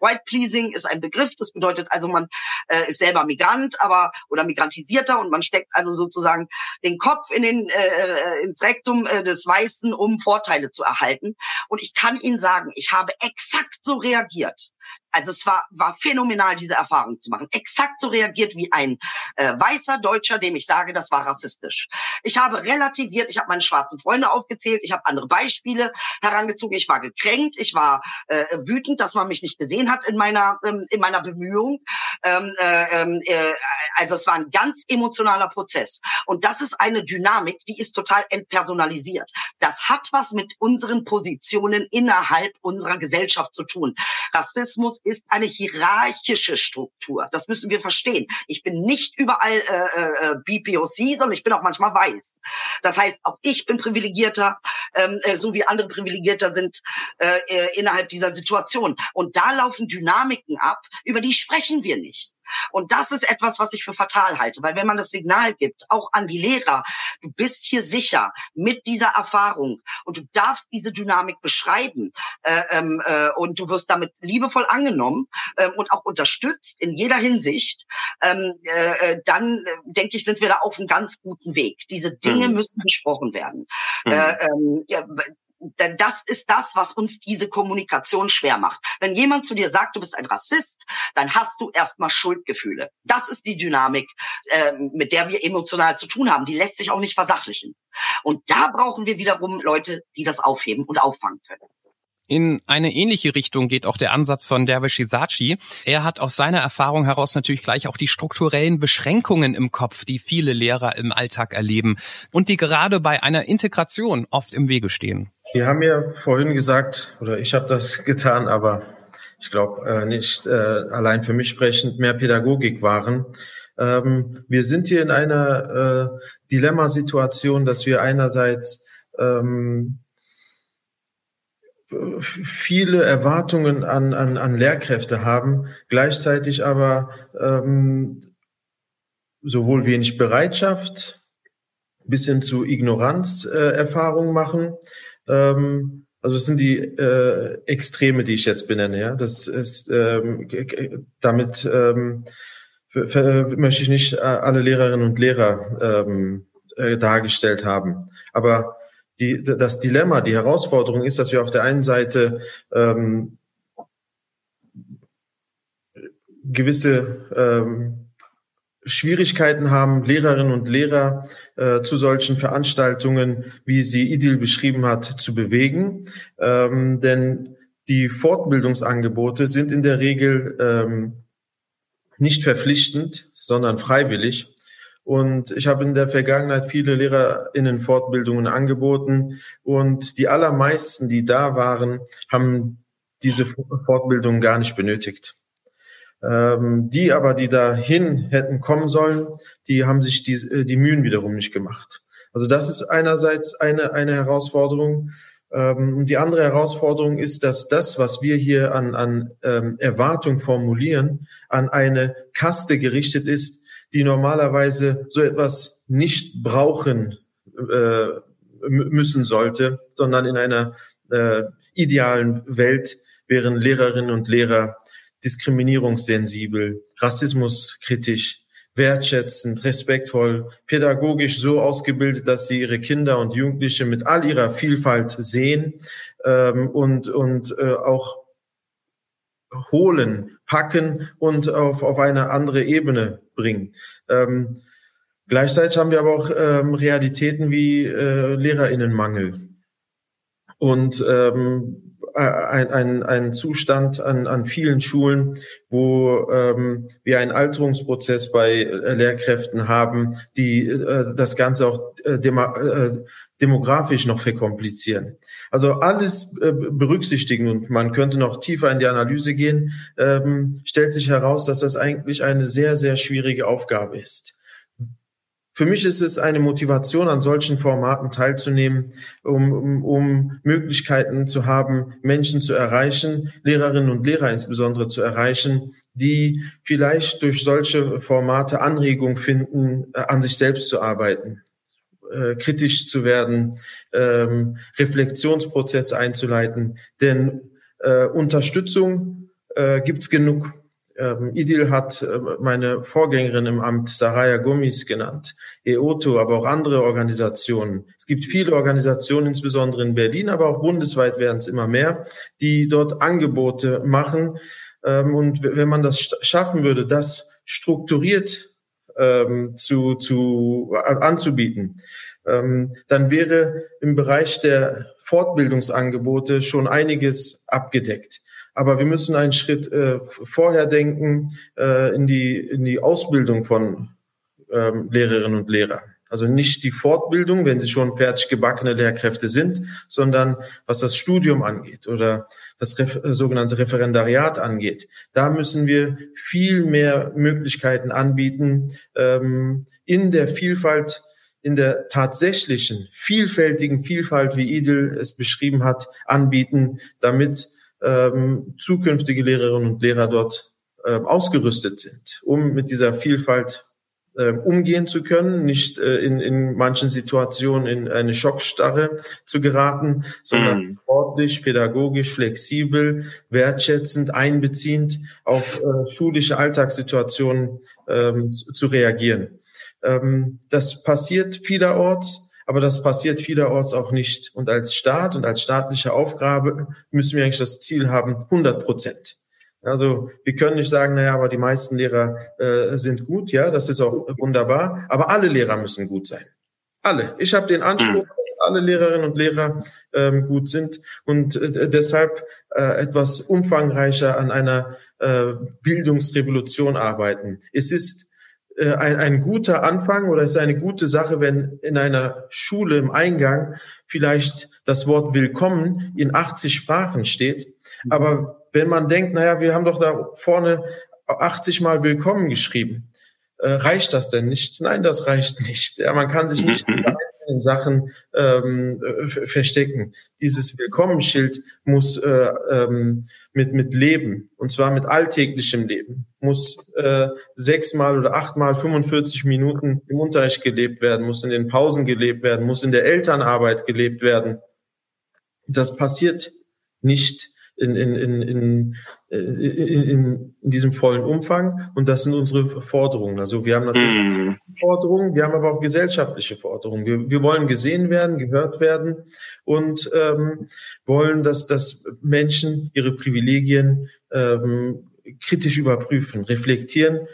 White Pleasing ist ein Begriff, das bedeutet also, man äh, ist selber Migrant, aber oder migrantisierter und man steckt also sozusagen den Kopf in den äh, äh, ins Rektum äh, des Weißen, um Vorteile zu erhalten. Und ich kann Ihnen sagen, ich habe exakt so reagiert. Also es war, war phänomenal, diese Erfahrung zu machen. Exakt so reagiert wie ein äh, weißer Deutscher, dem ich sage, das war rassistisch. Ich habe relativiert, ich habe meine schwarzen Freunde aufgezählt, ich habe andere Beispiele herangezogen, ich war gekränkt, ich war äh, wütend, dass man mich nicht gesehen hat in meiner, ähm, in meiner Bemühung. Ähm, äh, ähm, äh, also es war ein ganz emotionaler Prozess. Und das ist eine Dynamik, die ist total entpersonalisiert. Das hat was mit unseren Positionen innerhalb unserer Gesellschaft zu tun. Rassismus ist eine hierarchische Struktur. Das müssen wir verstehen. Ich bin nicht überall äh, äh, BPOC, sondern ich bin auch manchmal weiß. Das heißt, auch ich bin privilegierter, ähm, äh, so wie andere privilegierter sind äh, äh, innerhalb dieser Situation. Und da laufen Dynamiken ab, über die sprechen wir nicht. Und das ist etwas, was ich für fatal halte, weil wenn man das Signal gibt, auch an die Lehrer, du bist hier sicher mit dieser Erfahrung und du darfst diese Dynamik beschreiben äh, ähm, äh, und du wirst damit liebevoll angenommen äh, und auch unterstützt in jeder Hinsicht, ähm, äh, äh dann äh, denke ich, sind wir da auf einem ganz guten Weg. Diese Dinge mhm. müssen besprochen werden. Mhm. Das ist das, was uns diese Kommunikation schwer macht. Wenn jemand zu dir sagt, du bist ein Rassist, dann hast du erstmal Schuldgefühle. Das ist die Dynamik, äh, mit der wir emotional zu tun haben. Die lässt sich auch nicht versachlichen. Und da brauchen wir wiederum Leute, die das aufheben und auffangen können. In eine ähnliche Richtung geht auch der Ansatz von Dervish Isachi. Er hat aus seiner Erfahrung heraus natürlich gleich auch die strukturellen Beschränkungen im Kopf, die viele Lehrer im Alltag erleben und die gerade bei einer Integration oft im Wege stehen. Wir haben ja vorhin gesagt, oder ich habe das [laughs] getan, aber ich glaube äh, nicht äh, allein für mich sprechend, mehr Pädagogik waren. Ähm, wir sind hier in einer äh, Dilemmasituation, dass wir einerseits ähm, viele Erwartungen an, an, an Lehrkräfte haben, gleichzeitig aber ähm, sowohl wenig Bereitschaft bis hin zu Ignoranzerfahrungen äh, machen. Ähm, also das sind die äh, Extreme, die ich jetzt benenne. Ja, das ist ähm, damit ähm, für, für, möchte ich nicht alle Lehrerinnen und Lehrer ähm, äh, dargestellt haben. Aber die, das Dilemma, die Herausforderung ist, dass wir auf der einen Seite ähm, gewisse ähm, Schwierigkeiten haben, Lehrerinnen und Lehrer äh, zu solchen Veranstaltungen, wie sie Idil beschrieben hat, zu bewegen. Ähm, denn die Fortbildungsangebote sind in der Regel ähm, nicht verpflichtend, sondern freiwillig. Und ich habe in der Vergangenheit viele LehrerInnen-Fortbildungen angeboten und die allermeisten, die da waren, haben diese Fortbildung gar nicht benötigt. Ähm, die aber, die dahin hätten kommen sollen, die haben sich die, äh, die Mühen wiederum nicht gemacht. Also das ist einerseits eine, eine Herausforderung. Ähm, die andere Herausforderung ist, dass das, was wir hier an, an ähm, Erwartung formulieren, an eine Kaste gerichtet ist, die normalerweise so etwas nicht brauchen äh, müssen sollte, sondern in einer äh, idealen Welt wären Lehrerinnen und Lehrer diskriminierungssensibel, rassismuskritisch, wertschätzend, respektvoll, pädagogisch so ausgebildet, dass sie ihre Kinder und Jugendliche mit all ihrer Vielfalt sehen ähm, und, und äh, auch holen, packen und auf, auf eine andere Ebene bringen. Ähm, gleichzeitig haben wir aber auch ähm, Realitäten wie äh, Lehrerinnenmangel und ähm, ein, ein, ein Zustand an, an vielen Schulen, wo ähm, wir einen Alterungsprozess bei äh, Lehrkräften haben, die äh, das Ganze auch äh, äh, demografisch noch verkomplizieren. Also alles äh, berücksichtigen und man könnte noch tiefer in die Analyse gehen, ähm, stellt sich heraus, dass das eigentlich eine sehr, sehr schwierige Aufgabe ist. für mich ist es eine Motivation, an solchen Formaten teilzunehmen, um, um, um Möglichkeiten zu haben, Menschen zu erreichen, Lehrerinnen und Lehrer insbesondere zu erreichen, die vielleicht durch solche Formate Anregung finden, äh, an sich selbst zu arbeiten, äh, kritisch zu werden, ähm, Reflexionsprozesse einzuleiten. Denn äh, Unterstützung äh, gibt's genug. Ähm, IDIL hat äh, meine Vorgängerin im Amt Saraya Gummis genannt, EOTO, aber auch andere Organisationen. Es gibt viele Organisationen, insbesondere in Berlin, aber auch bundesweit werden es immer mehr, die dort Angebote machen. Ähm, und wenn man das schaffen würde, das strukturiert ähm, zu, zu, anzubieten, ähm, dann wäre im Bereich der Fortbildungsangebote schon einiges abgedeckt. Aber wir müssen einen Schritt äh, vorher denken äh, in, die, in die Ausbildung von ähm, Lehrerinnen und Lehrern. Also nicht die Fortbildung, wenn sie schon fertig gebackene Lehrkräfte sind, sondern was das Studium angeht oder das Ref äh, sogenannte Referendariat angeht. Da müssen wir viel mehr Möglichkeiten anbieten, ähm, in der Vielfalt in der tatsächlichen vielfältigen Vielfalt, wie Idil es beschrieben hat, anbieten, damit ähm, zukünftige Lehrerinnen und Lehrer dort äh, ausgerüstet sind, um mit dieser Vielfalt äh, umgehen zu können, nicht äh, in, in manchen Situationen in eine Schockstarre zu geraten, sondern mm. sportlich, pädagogisch, flexibel, wertschätzend, einbeziehend auf äh, schulische Alltagssituationen ähm, zu, zu reagieren. Ähm, das passiert vielerorts aber das passiert vielerorts auch nicht. Und als Staat und als staatliche Aufgabe müssen wir eigentlich das Ziel haben, 100 Prozent. Also wir können nicht sagen, naja, aber die meisten Lehrer äh, sind gut, ja, das ist auch wunderbar, aber alle Lehrer müssen gut sein. Alle. Ich habe den Anspruch, hm. dass alle Lehrerinnen und Lehrer ähm, gut sind und äh, deshalb äh, etwas umfangreicher an einer äh, Bildungsrevolution arbeiten. Es ist äh, ein, ein guter Anfang oder es ist eine gute Sache, wenn in einer Schule im Eingang vielleicht das Wort Willkommen in 80 Sprachen steht. Aber wenn man denkt, naja, wir haben doch da vorne 80 Mal Willkommen geschrieben, äh, reicht das denn nicht? Nein, das reicht nicht. Ja, man kann sich nicht [laughs] in einzelnen Sachen ähm, äh, verstecken. Dieses Willkommensschild muss äh, ähm, mit, mit Leben, und zwar mit alltäglichem Leben, muss äh, sechsmal oder achtmal 45 Minuten im Unterricht gelebt werden, muss in den Pausen gelebt werden, muss in der Elternarbeit gelebt werden. Das passiert nicht in, in, in, in, äh, in, in diesem vollen Umfang. Und das sind unsere Forderungen. Also wir haben natürlich mm. Forderungen, wir haben aber auch gesellschaftliche Forderungen. Wir, wir wollen gesehen werden, gehört werden und ähm, wollen, dass, dass Menschen ihre Privilegien ähm, kritisch überprüfen, reflektieren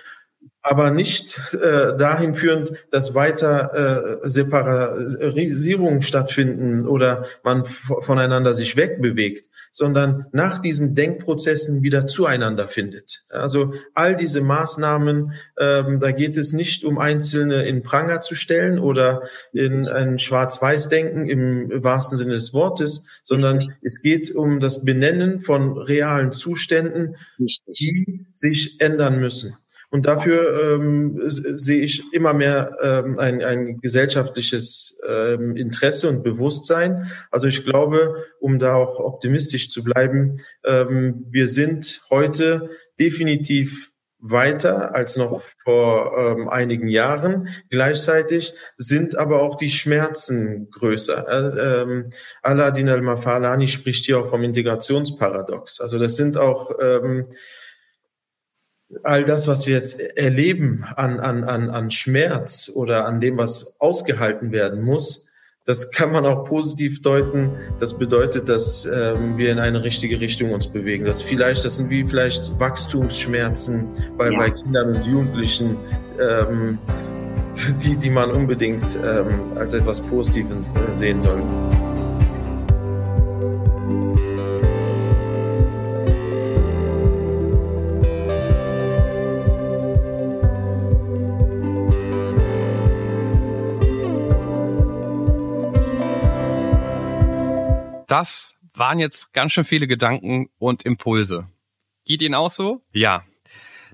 aber nicht äh, dahin führend, dass weiter äh, Separatisierungen stattfinden oder man voneinander sich wegbewegt, sondern nach diesen Denkprozessen wieder zueinander findet. Also all diese Maßnahmen, ähm, da geht es nicht um Einzelne in Pranger zu stellen oder in ein Schwarz-Weiß-Denken im wahrsten Sinne des Wortes, sondern es geht um das Benennen von realen Zuständen, die sich ändern müssen. Und dafür ähm, sehe ich immer mehr ähm, ein, ein gesellschaftliches ähm, Interesse und Bewusstsein. Also ich glaube, um da auch optimistisch zu bleiben, ähm, wir sind heute definitiv weiter als noch vor ähm, einigen Jahren. Gleichzeitig sind aber auch die Schmerzen größer. Äh, ähm, Aladin al-Mafalani spricht hier auch vom Integrationsparadox. Also das sind auch ähm, all das, was wir jetzt erleben an, an, an, an Schmerz oder an dem, was ausgehalten werden muss, das kann man auch positiv deuten. Das bedeutet, dass ähm, wir in eine richtige Richtung uns bewegen. Das vielleicht, das sind wie vielleicht Wachstumsschmerzen bei, ja. bei Kindern und Jugendlichen, ähm, die, die man unbedingt ähm, als etwas Positives äh, sehen soll. Das waren jetzt ganz schön viele Gedanken und Impulse. Geht Ihnen auch so? Ja.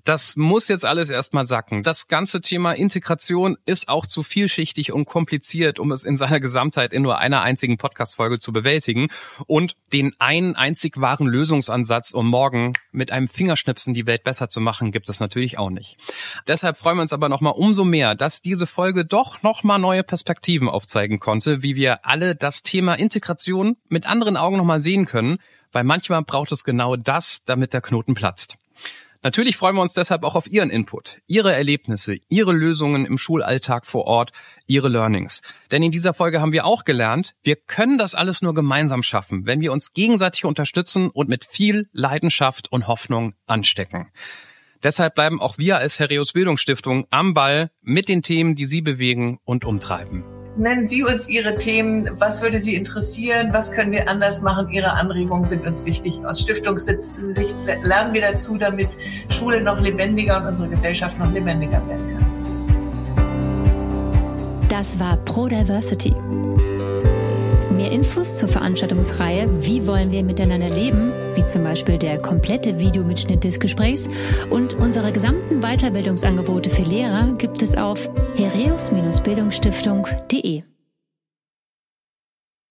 Das muss jetzt alles erstmal sacken. Das ganze Thema Integration ist auch zu vielschichtig und kompliziert, um es in seiner Gesamtheit in nur einer einzigen Podcast-Folge zu bewältigen. Und den einen einzig wahren Lösungsansatz, um morgen mit einem Fingerschnipsen die Welt besser zu machen, gibt es natürlich auch nicht. Deshalb freuen wir uns aber nochmal umso mehr, dass diese Folge doch nochmal neue Perspektiven aufzeigen konnte, wie wir alle das Thema Integration mit anderen Augen nochmal sehen können, weil manchmal braucht es genau das, damit der Knoten platzt. Natürlich freuen wir uns deshalb auch auf Ihren Input, Ihre Erlebnisse, Ihre Lösungen im Schulalltag vor Ort, Ihre Learnings. Denn in dieser Folge haben wir auch gelernt, wir können das alles nur gemeinsam schaffen, wenn wir uns gegenseitig unterstützen und mit viel Leidenschaft und Hoffnung anstecken. Deshalb bleiben auch wir als Herreus Bildungsstiftung am Ball mit den Themen, die Sie bewegen und umtreiben. Nennen Sie uns Ihre Themen. Was würde Sie interessieren? Was können wir anders machen? Ihre Anregungen sind uns wichtig. Aus Stiftungssicht lernen wir dazu, damit Schule noch lebendiger und unsere Gesellschaft noch lebendiger werden kann. Das war Pro Diversity. Mehr Infos zur Veranstaltungsreihe Wie wollen wir miteinander leben, wie zum Beispiel der komplette Videomitschnitt des Gesprächs und unsere gesamten Weiterbildungsangebote für Lehrer gibt es auf hereus-bildungsstiftung.de.